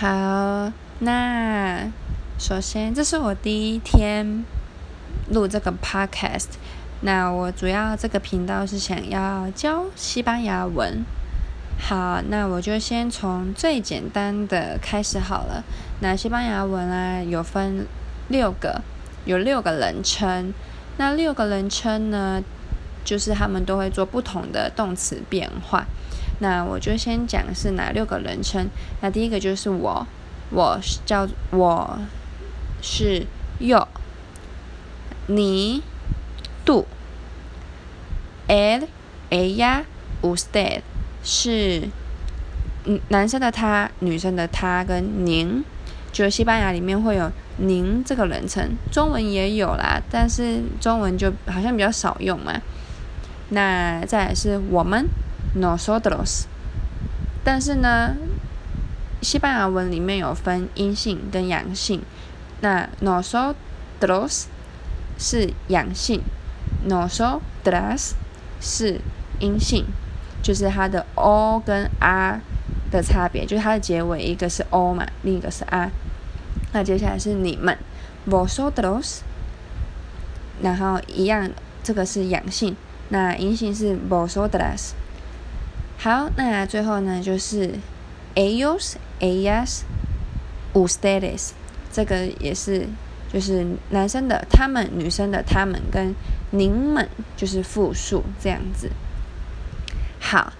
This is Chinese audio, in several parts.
好，那首先这是我第一天录这个 podcast，那我主要这个频道是想要教西班牙文。好，那我就先从最简单的开始好了。那西班牙文啊，有分六个，有六个人称。那六个人称呢，就是他们都会做不同的动词变化。那我就先讲是哪六个人称。那第一个就是我，我是叫我是 yo，你 tú，él，ella，usted。是，嗯，男生的他，女生的他跟您，就西班牙里面会有您这个人称，中文也有啦，但是中文就好像比较少用嘛。那再来是我们，nosotros，但是呢，西班牙文里面有分阴性跟阳性，那 nosotros 是阳性，nosotras 是阴性。就是它的 o 跟 r 的差别，就是它的结尾一个是 o 嘛，另一个是 r。那接下来是你们，vosotros，然后一样，这个是阳性，那阴性是 vosotras。好，那最后呢就是 ellos、ellas、ustedes，这个也是就是男生的他们，女生的他们跟您们就是复数这样子。好，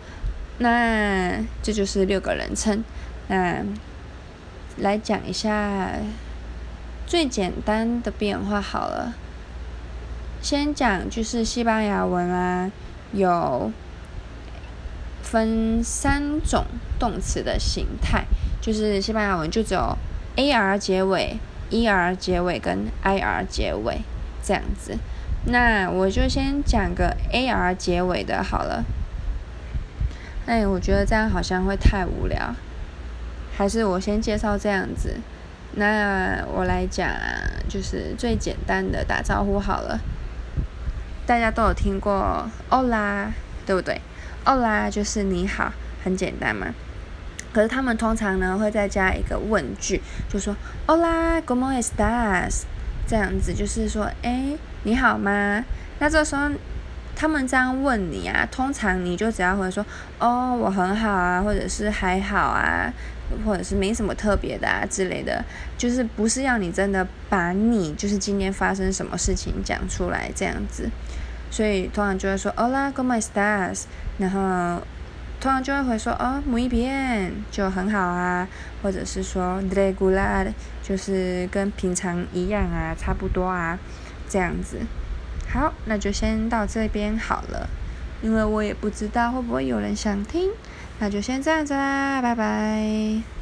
那这就是六个人称。那来讲一下最简单的变化好了。先讲就是西班牙文啊，有分三种动词的形态，就是西班牙文就只有 a r 结尾、e r 结尾跟 i r 结尾这样子。那我就先讲个 a r 结尾的好了。哎，我觉得这样好像会太无聊，还是我先介绍这样子。那我来讲，就是最简单的打招呼好了。大家都有听过 “Hola”，对不对？“Hola” 就是你好，很简单嘛。可是他们通常呢会再加一个问句，就说 “Hola，¿cómo estás？” 这样子就是说，哎，你好吗？那这时候。他们这样问你啊，通常你就只要会说哦，我很好啊，或者是还好啊，或者是没什么特别的啊之类的，就是不是要你真的把你就是今天发生什么事情讲出来这样子，所以通常就会说 Hola，¿cómo estás？然后通常就会回说哦，muy bien，就很好啊，或者是说 regular，就是跟平常一样啊，差不多啊，这样子。好，那就先到这边好了，因为我也不知道会不会有人想听，那就先这样子啦，拜拜。